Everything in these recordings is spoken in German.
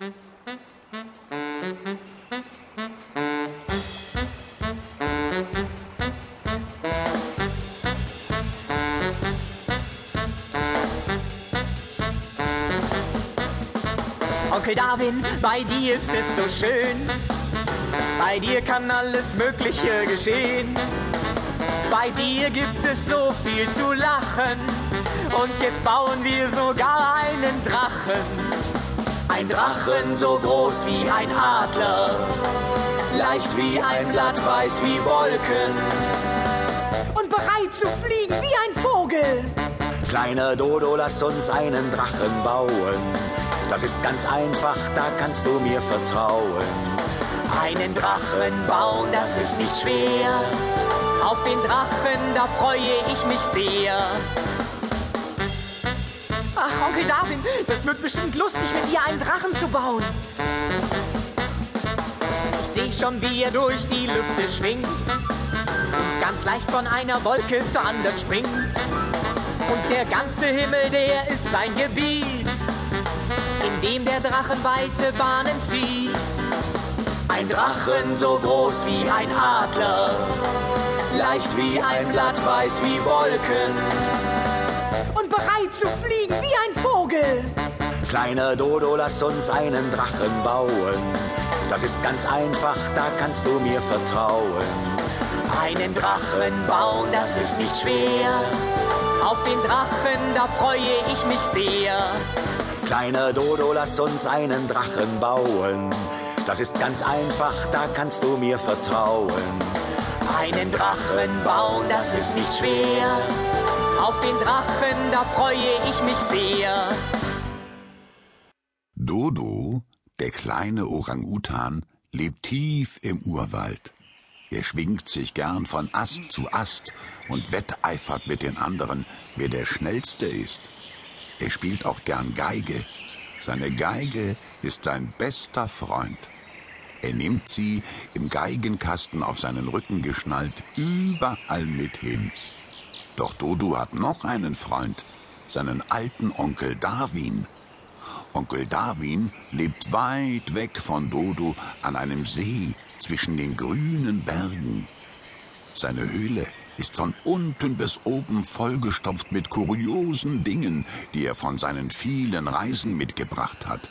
Onkel Darwin, bei dir ist es so schön. Bei dir kann alles Mögliche geschehen. Bei dir gibt es so viel zu lachen. Und jetzt bauen wir sogar einen Drachen. Ein Drachen so groß wie ein Adler. Leicht wie ein Blatt, weiß wie Wolken. Und bereit zu fliegen wie ein Vogel. Kleiner Dodo, lass uns einen Drachen bauen. Das ist ganz einfach, da kannst du mir vertrauen. Einen Drachen bauen, das ist nicht schwer. Auf den Drachen, da freue ich mich sehr. Ach, Onkel Darwin, das wird bestimmt lustig, mit dir einen Drachen zu bauen. Ich sehe schon, wie er durch die Lüfte schwingt. Ganz leicht von einer Wolke zur anderen springt. Und der ganze Himmel, der ist sein Gebiet, in dem der Drachen weite Bahnen zieht. Ein Drachen so groß wie ein Adler, leicht wie ein Blatt, weiß wie Wolken. Und bereit zu fliegen wie ein Vogel. Kleiner Dodo, lass uns einen Drachen bauen. Das ist ganz einfach, da kannst du mir vertrauen. Einen Drachen bauen, das ist nicht schwer. Auf den Drachen, da freue ich mich sehr. Kleiner Dodo, lass uns einen Drachen bauen. Das ist ganz einfach, da kannst du mir vertrauen. Einen Drachen bauen, das ist nicht schwer. Auf den Drachen, da freue ich mich sehr. Dodo, der kleine Orang-Utan, lebt tief im Urwald. Er schwingt sich gern von Ast zu Ast und wetteifert mit den anderen, wer der Schnellste ist. Er spielt auch gern Geige. Seine Geige ist sein bester Freund. Er nimmt sie im Geigenkasten auf seinen Rücken geschnallt überall mit hin. Doch Dodo hat noch einen Freund, seinen alten Onkel Darwin. Onkel Darwin lebt weit weg von Dodo an einem See zwischen den grünen Bergen. Seine Höhle ist von unten bis oben vollgestopft mit kuriosen Dingen, die er von seinen vielen Reisen mitgebracht hat.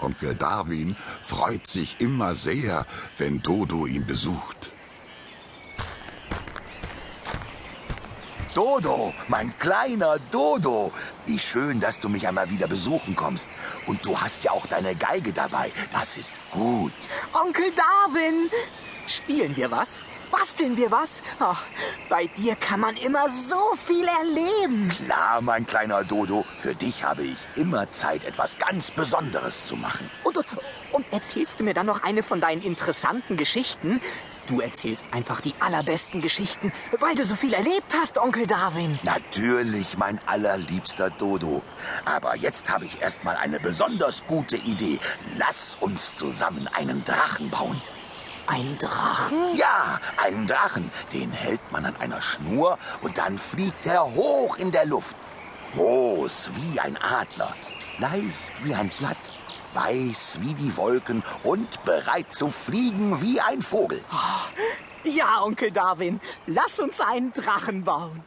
Onkel Darwin freut sich immer sehr, wenn Dodo ihn besucht. Dodo, mein kleiner Dodo. Wie schön, dass du mich einmal wieder besuchen kommst. Und du hast ja auch deine Geige dabei. Das ist gut. Onkel Darwin, spielen wir was? Basteln wir was? Ach, bei dir kann man immer so viel erleben. Klar, mein kleiner Dodo. Für dich habe ich immer Zeit, etwas ganz Besonderes zu machen. Und, und erzählst du mir dann noch eine von deinen interessanten Geschichten? Du erzählst einfach die allerbesten Geschichten, weil du so viel erlebt hast, Onkel Darwin. Natürlich, mein allerliebster Dodo. Aber jetzt habe ich erst mal eine besonders gute Idee. Lass uns zusammen einen Drachen bauen. Ein Drachen? Ja, einen Drachen. Den hält man an einer Schnur und dann fliegt er hoch in der Luft. Groß wie ein Adler, leicht wie ein Blatt, weiß wie die Wolken und bereit zu fliegen wie ein Vogel. Ja, Onkel Darwin, lass uns einen Drachen bauen.